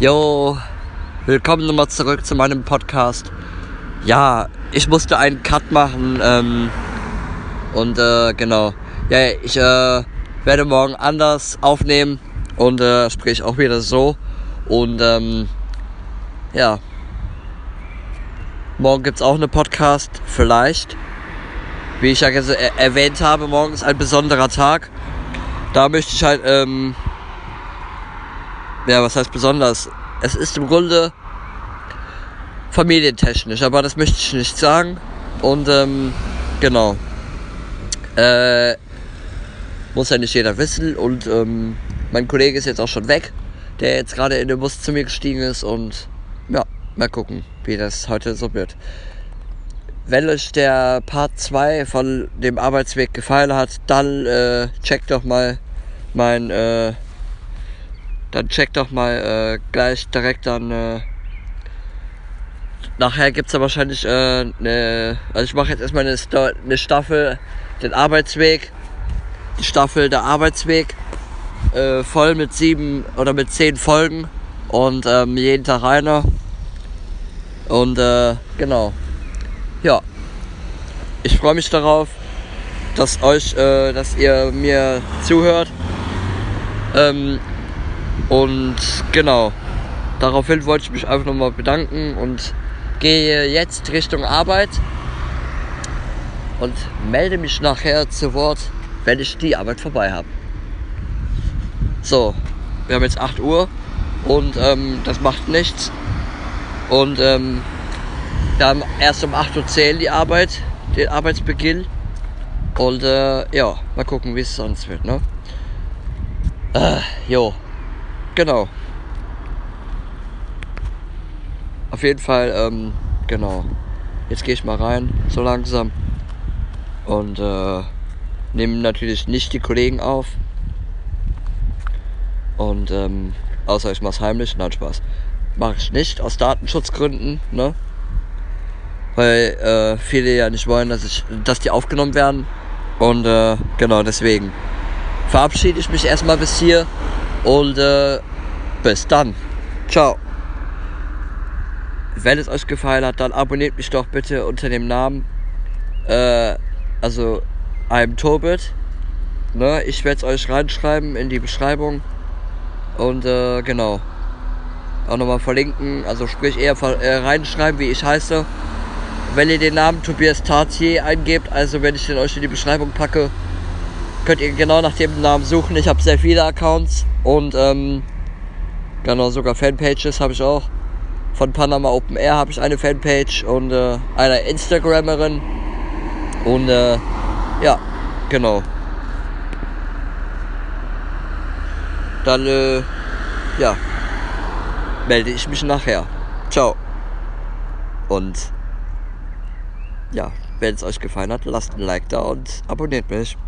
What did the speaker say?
Jo, willkommen nochmal zurück zu meinem Podcast. Ja, ich musste einen Cut machen ähm, und äh, genau. Ja, ich äh, werde morgen anders aufnehmen und äh, sprich auch wieder so. Und ähm, ja, morgen gibt es auch eine Podcast, vielleicht. Wie ich ja er erwähnt habe, morgen ist ein besonderer Tag. Da möchte ich halt ähm, ja, was heißt besonders? Es ist im Grunde familientechnisch, aber das möchte ich nicht sagen. Und ähm, genau. Äh, muss ja nicht jeder wissen. Und ähm, mein Kollege ist jetzt auch schon weg, der jetzt gerade in den Bus zu mir gestiegen ist. Und ja, mal gucken, wie das heute so wird. Wenn euch der Part 2 von dem Arbeitsweg gefallen hat, dann äh, checkt doch mal mein äh, dann check doch mal äh, gleich direkt dann. Äh, nachher gibt es ja wahrscheinlich äh, eine. Also ich mache jetzt erstmal eine, eine, Staffel, den Arbeitsweg. Die Staffel der Arbeitsweg. Äh, voll mit sieben oder mit zehn Folgen. Und ähm, jeden Tag einer. Und äh, genau. Ja. Ich freue mich darauf, dass euch, äh, dass ihr mir zuhört. Ähm, und genau, daraufhin wollte ich mich einfach nochmal bedanken und gehe jetzt Richtung Arbeit und melde mich nachher zu Wort, wenn ich die Arbeit vorbei habe. So, wir haben jetzt 8 Uhr und ähm, das macht nichts. Und ähm, wir haben erst um 8.10 Uhr die Arbeit, den Arbeitsbeginn. Und äh, ja, mal gucken, wie es sonst wird, ne? Äh, jo. Genau. Auf jeden Fall, ähm, genau. Jetzt gehe ich mal rein, so langsam. Und äh, nehme natürlich nicht die Kollegen auf. Und ähm, außer ich mach's heimlich, nein Spaß. Mache ich nicht aus Datenschutzgründen, ne? Weil äh, viele ja nicht wollen, dass ich, dass die aufgenommen werden. Und äh, genau deswegen verabschiede ich mich erstmal bis hier und äh, bis dann. Ciao. Wenn es euch gefallen hat, dann abonniert mich doch bitte unter dem Namen. Äh, also, I'm Tobit. Ne, ich werde es euch reinschreiben in die Beschreibung. Und äh, genau. Auch nochmal verlinken. Also sprich eher äh, reinschreiben, wie ich heiße. Wenn ihr den Namen Tobias Tartier eingebt, also wenn ich den euch in die Beschreibung packe, könnt ihr genau nach dem Namen suchen. Ich habe sehr viele Accounts und ähm, genau sogar Fanpages habe ich auch. Von Panama Open Air habe ich eine Fanpage und äh, eine Instagrammerin. Und äh, ja, genau. Dann äh, ja, melde ich mich nachher. Ciao. Und ja, wenn es euch gefallen hat, lasst ein Like da und abonniert mich.